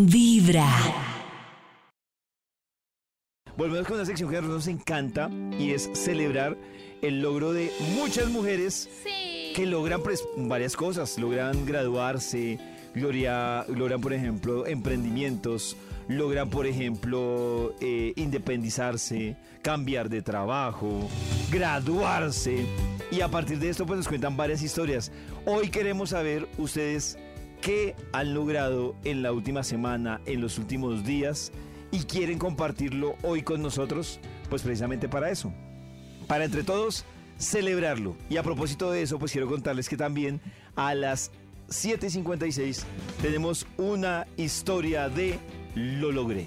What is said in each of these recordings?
Vibra. Volvemos con una sección que a nosotros nos encanta y es celebrar el logro de muchas mujeres que logran pues, varias cosas. Logran graduarse, gloria- logran, por ejemplo, emprendimientos, logran, por ejemplo, eh, independizarse, cambiar de trabajo, graduarse. Y a partir de esto, pues nos cuentan varias historias. Hoy queremos saber ustedes qué han logrado en la última semana, en los últimos días, y quieren compartirlo hoy con nosotros, pues precisamente para eso para entre todos celebrarlo. Y a propósito de eso, pues quiero contarles que también a las 7.56 tenemos una historia de Lo logré.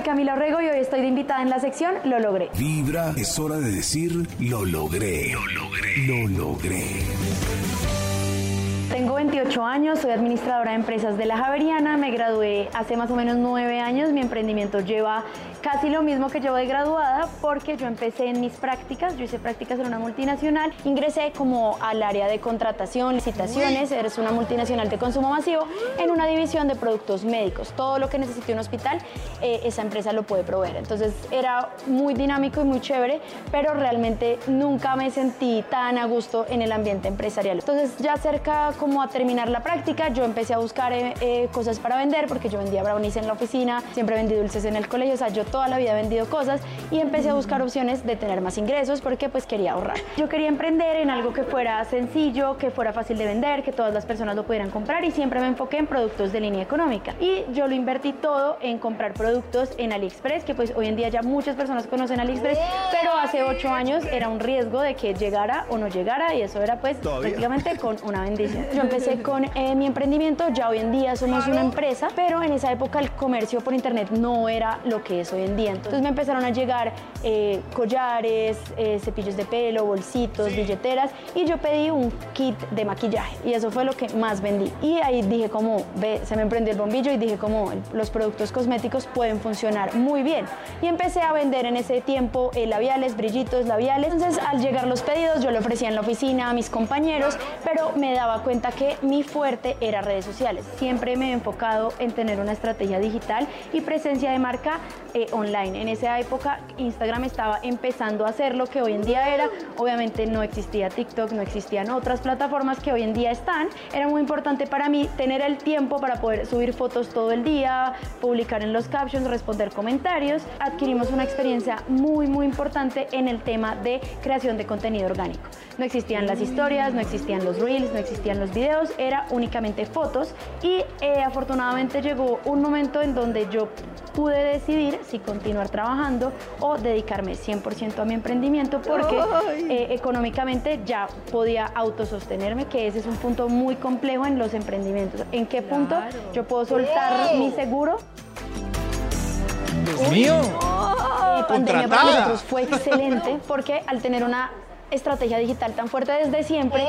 soy Camila Orrego y hoy estoy de invitada en la sección Lo logré. Vibra es hora de decir lo logré. Lo logré. Lo logré. Tengo 28 años, soy administradora de empresas de la Javeriana, me gradué hace más o menos 9 años, mi emprendimiento lleva casi lo mismo que llevo de graduada porque yo empecé en mis prácticas, yo hice prácticas en una multinacional, ingresé como al área de contratación, licitaciones, eres una multinacional de consumo masivo en una división de productos médicos, todo lo que necesite un hospital, eh, esa empresa lo puede proveer, entonces era muy dinámico y muy chévere, pero realmente nunca me sentí tan a gusto en el ambiente empresarial. Entonces ya cerca como a terminar la práctica, yo empecé a buscar eh, eh, cosas para vender porque yo vendía brownies en la oficina, siempre vendí dulces en el colegio, o sea, yo toda la vida he vendido cosas y empecé a buscar opciones de tener más ingresos porque pues quería ahorrar. Yo quería emprender en algo que fuera sencillo, que fuera fácil de vender, que todas las personas lo pudieran comprar y siempre me enfoqué en productos de línea económica. Y yo lo invertí todo en comprar productos en AliExpress, que pues hoy en día ya muchas personas conocen AliExpress, pero hace ocho años era un riesgo de que llegara o no llegara y eso era pues Todavía. prácticamente con una bendición. Yo empecé con eh, mi emprendimiento, ya hoy en día somos una empresa, pero en esa época el comercio por internet no era lo que es hoy en día. Entonces me empezaron a llegar eh, collares, eh, cepillos de pelo, bolsitos, billeteras y yo pedí un kit de maquillaje y eso fue lo que más vendí. Y ahí dije como, ve, se me prendió el bombillo y dije como los productos cosméticos pueden funcionar muy bien. Y empecé a vender en ese tiempo eh, labiales, brillitos, labiales. Entonces al llegar los pedidos yo lo ofrecía en la oficina a mis compañeros, pero me daba cuenta que mi fuerte era redes sociales. Siempre me he enfocado en tener una estrategia digital y presencia de marca eh, online. En esa época Instagram estaba empezando a hacer lo que hoy en día era. Obviamente no existía TikTok, no existían otras plataformas que hoy en día están. Era muy importante para mí tener el tiempo para poder subir fotos todo el día, publicar en los captions, responder comentarios. Adquirimos una experiencia muy muy importante en el tema de creación de contenido orgánico. No existían las historias, no existían los reels, no existían los videos, era únicamente fotos y eh, afortunadamente llegó un momento en donde yo pude decidir si continuar trabajando o dedicarme 100% a mi emprendimiento porque eh, económicamente ya podía autosostenerme, que ese es un punto muy complejo en los emprendimientos. ¿En qué punto yo puedo soltar mi seguro? Dios mío. Eh, pandemia para Contratada. nosotros fue excelente porque al tener una estrategia digital tan fuerte desde siempre,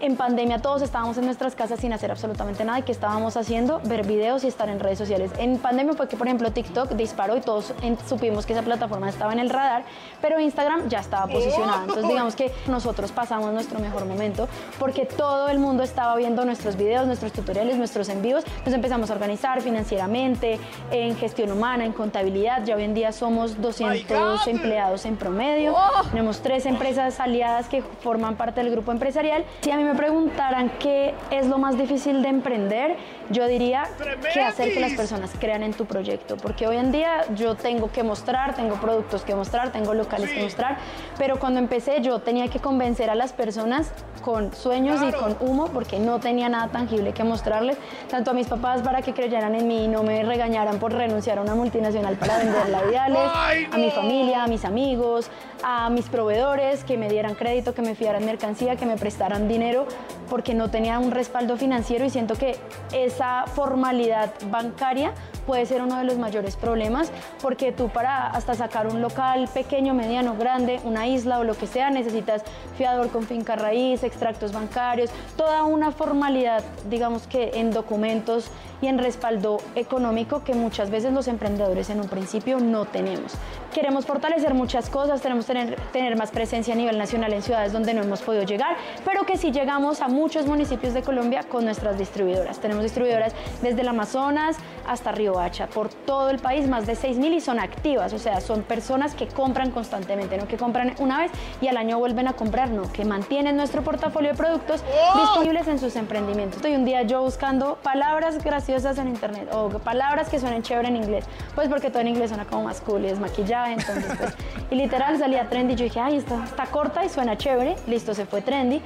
en pandemia todos estábamos en nuestras casas sin hacer absolutamente nada y ¿qué estábamos haciendo? Ver videos y estar en redes sociales. En pandemia fue que, por ejemplo, TikTok disparó y todos en- supimos que esa plataforma estaba en el radar, pero Instagram ya estaba posicionada. Entonces, digamos que nosotros pasamos nuestro mejor momento porque todo el mundo estaba viendo nuestros videos, nuestros tutoriales, nuestros en vivos. Nos empezamos a organizar financieramente, en gestión humana, en contabilidad. Ya hoy en día somos 200 empleados en promedio. Tenemos tres empresas aliadas que forman parte del grupo empresarial. Si a mí me preguntaran qué es lo más difícil de emprender, yo diría que hacer que las personas crean en tu proyecto. Porque hoy en día yo tengo que mostrar, tengo productos que mostrar, tengo locales que mostrar, pero cuando empecé yo tenía que convencer a las personas con sueños y con humo porque no tenía nada tangible que mostrarles, tanto a mis papás para que creyeran en mí y no me regañaran por renunciar a una multinacional para vender labiales, a mi familia, a mis amigos, a mis proveedores que me dieran crédito, que me fiaran mercancía, que me prestaran dinero porque no tenía un respaldo financiero y siento que esa formalidad bancaria puede ser uno de los mayores problemas porque tú para hasta sacar un local pequeño, mediano, grande, una isla o lo que sea, necesitas fiador con finca raíz, extractos bancarios, toda una formalidad, digamos que en documentos y en respaldo económico que muchas veces los emprendedores en un principio no tenemos. Queremos fortalecer muchas cosas, tenemos tener, tener más presencia a nivel nacional en ciudades donde no hemos podido llegar, pero que sí llegamos a muchos municipios de Colombia con nuestras distribuidoras. Tenemos distribuidoras desde el Amazonas hasta Río Hacha, por todo el país, más de 6.000 y son activas, o sea, son personas que compran constantemente, no que compran una vez y al año vuelven a comprar, no, que mantienen nuestro portafolio de productos disponibles en sus emprendimientos. Estoy un día yo buscando palabras graciosas en internet o palabras que suenen chévere en inglés, pues porque todo en inglés suena como más cool y es maquillaje, entonces pues, y literal salía trendy, yo dije, ay, está, está corta y suena chévere, listo, se fue trendy.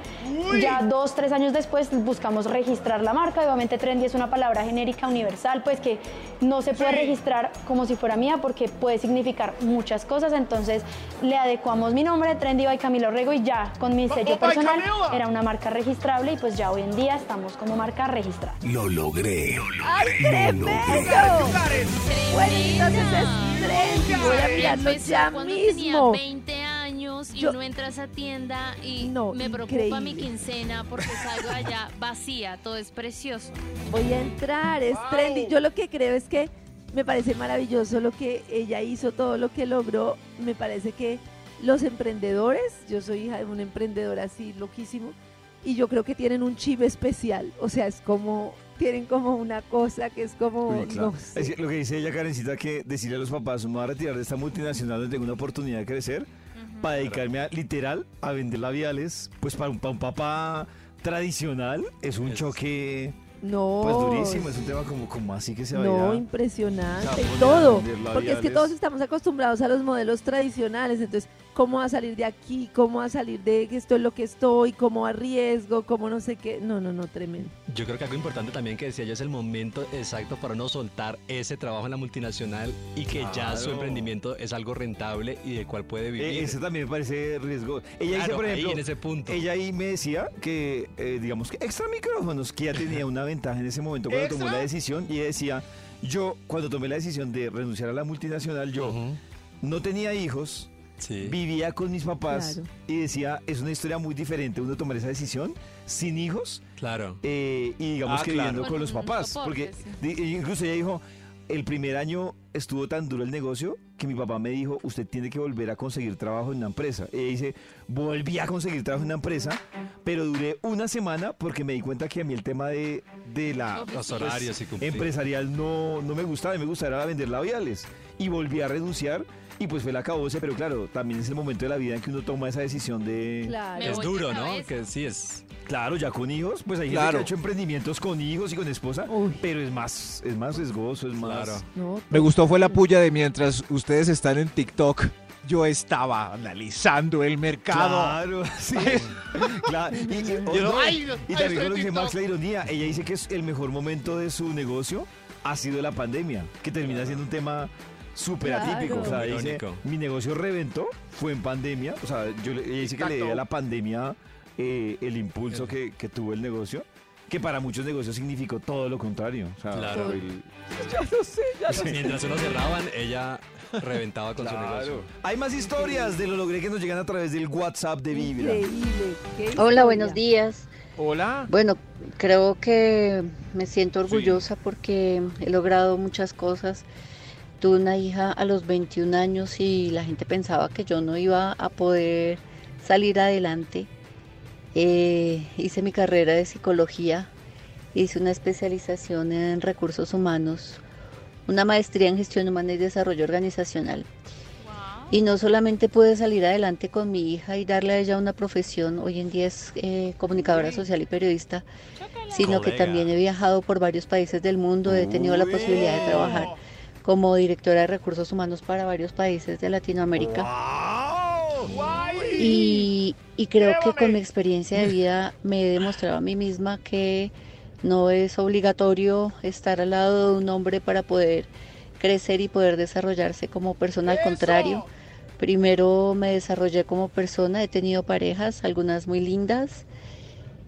Ya dos, tres años después buscamos registrar la marca, obviamente trendy es una palabra genérica universal, pues que no se puede registrar como si fuera mía porque puede significar muchas cosas, entonces le adecuamos mi nombre, Trendy by Camilo Rego y ya con mi sello personal era una marca registrable y pues ya hoy en día estamos como marca registrada. Lo logré. Lo ¡Ay, logré. Bueno, entonces es trendy. Voy a mirarlo ya cuando tenía mismo. 20 años y Yo- uno entra a esa tienda y No, me preocupa mi increíble. quincena porque salgo allá vacía, todo es precioso. Voy a entrar, es trendy. Yo lo que creo es que me parece maravilloso lo que ella hizo, todo lo que logró. Me parece que los emprendedores, yo soy hija de un emprendedor así loquísimo, y yo creo que tienen un chip especial. O sea, es como, tienen como una cosa que es como, claro. no sé. Es que lo que dice ella, Karencita, que decirle a los papás, me voy a retirar de esta multinacional donde tengo una oportunidad de crecer, para dedicarme a, literal a vender labiales, pues para un, para un papá tradicional es un Es- choque No. pues durísimo, es un tema como, como así que se va a ir No, impresionante. todo. Porque es que todos estamos acostumbrados a los modelos tradicionales. Entonces, ¿cómo va a salir de aquí? ¿Cómo va a salir de que esto es lo que estoy? ¿Cómo arriesgo? ¿Cómo no sé qué? No, no, no, tremendo. Yo creo que algo importante también que decía yo es el momento exacto para no soltar ese trabajo en la multinacional y que ya su emprendimiento es algo rentable y del cual puede vivir. Eh, ese también me parece riesgo. Ella dice, por ahí ejemplo, en ese punto. ella ahí me decía que, eh, digamos que extra micrófonos, que ya tenía una ventaja en ese momento cuando tomó la decisión. Y ella decía, yo cuando tomé la decisión de renunciar a la multinacional, yo no tenía hijos, Sí. vivía con mis papás Claro. y decía, es una historia muy diferente uno tomar esa decisión sin hijos Claro. eh, y digamos Ah, que claro. viviendo con Con los papás. soporte, porque di- incluso ella dijo, el primer año estuvo tan duro el negocio que mi papá me dijo, usted tiene que volver a conseguir trabajo en una empresa. Ella dice, volví a conseguir trabajo en una empresa, pero duré una semana porque me di cuenta que a mí el tema de, de la Los pues, y empresarial no, no me gustaba, me gustaba vender labiales. Y volví a renunciar y pues fue la acabose, pero claro, también es el momento de la vida en que uno toma esa decisión de... Claro. Es duro, ¿no? Que sí es. Claro, ya con hijos, pues hay gente Claro. que ha hecho emprendimientos con hijos y con esposa, Uy. pero es más, es más riesgoso, es más... Claro. No, Me gustó fue la puya de mientras ustedes están en TikTok, yo estaba analizando el mercado. Claro, sí. claro. Y, y- oh, no- ay, y también lo dice. Max la ironía, ella dice que es el mejor momento de su negocio ha sido la pandemia, que termina siendo un tema súper Claro. atípico. O sea, dice, mi negocio reventó, fue en pandemia. O sea, yo, le- dice que le debe a la pandemia eh, el impulso que, que tuvo el negocio, que para muchos negocios significó todo lo contrario. O sea, Claro. fue el- ya lo sé, ya lo sé. Mientras uno cerraban, ella reventaba con su negocio. Hay más historias de lo logré que nos llegan a través del WhatsApp de Vibra. Increíble. qué Hola, buenos días. Hola. Bueno, creo que me siento orgullosa porque he logrado muchas cosas. Tuve una hija a los 21 años y la gente pensaba que yo no iba a poder salir adelante. Eh, hice mi carrera de psicología, hice una especialización en recursos humanos, una maestría en gestión humana y desarrollo organizacional. Y no solamente pude salir adelante con mi hija y darle a ella una profesión, hoy en día es eh, comunicadora social y periodista, sino que también he viajado por varios países del mundo, he tenido la posibilidad de trabajar como directora de recursos humanos para varios países de Latinoamérica. Y creo que con mi experiencia de vida me he demostrado a mí misma que no es obligatorio estar al lado de un hombre para poder crecer y poder desarrollarse como persona. Al contrario, primero me desarrollé como persona, he tenido parejas, algunas muy lindas.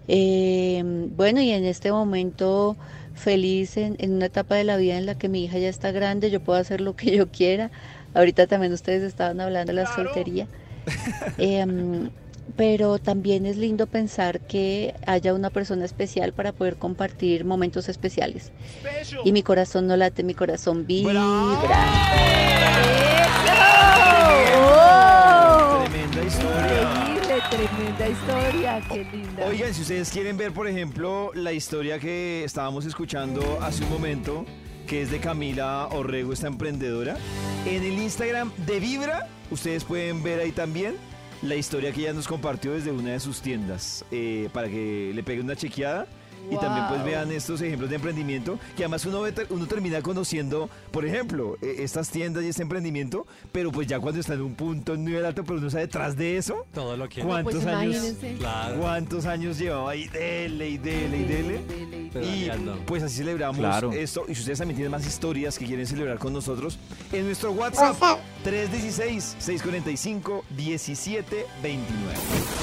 Eh, bueno, y en este momento feliz en, en una etapa de la vida en la que mi hija ya está grande, yo puedo hacer lo que yo quiera. Ahorita también ustedes estaban hablando de la soltería. Em, pero también es lindo pensar que haya una persona especial para poder compartir momentos especiales. Y mi corazón no late, mi corazón vibra. Qué linda. Oigan, si ustedes quieren ver, por ejemplo, la historia que estábamos escuchando hace un momento, que es de Camila Orrego, esta emprendedora, en el Instagram de Vibra, ustedes pueden ver ahí también la historia que ella nos compartió desde una de sus tiendas, eh, para que le peguen una chequeada. Y también pues vean estos ejemplos de emprendimiento que además uno, ve- uno termina conociendo, por ejemplo, eh, estas tiendas y este emprendimiento, pero pues ya cuando está en un punto, en un nivel alto, pero uno sabe detrás de eso, Todo lo que... ¿cuántos pues años? Claro. ¿Cuántos años llevaba ahí? Dele y dele y dele. Dele, Y pues así celebramos Claro. esto. Y si ustedes también tienen más historias que quieren celebrar con nosotros, en nuestro WhatsApp 316-645-1729.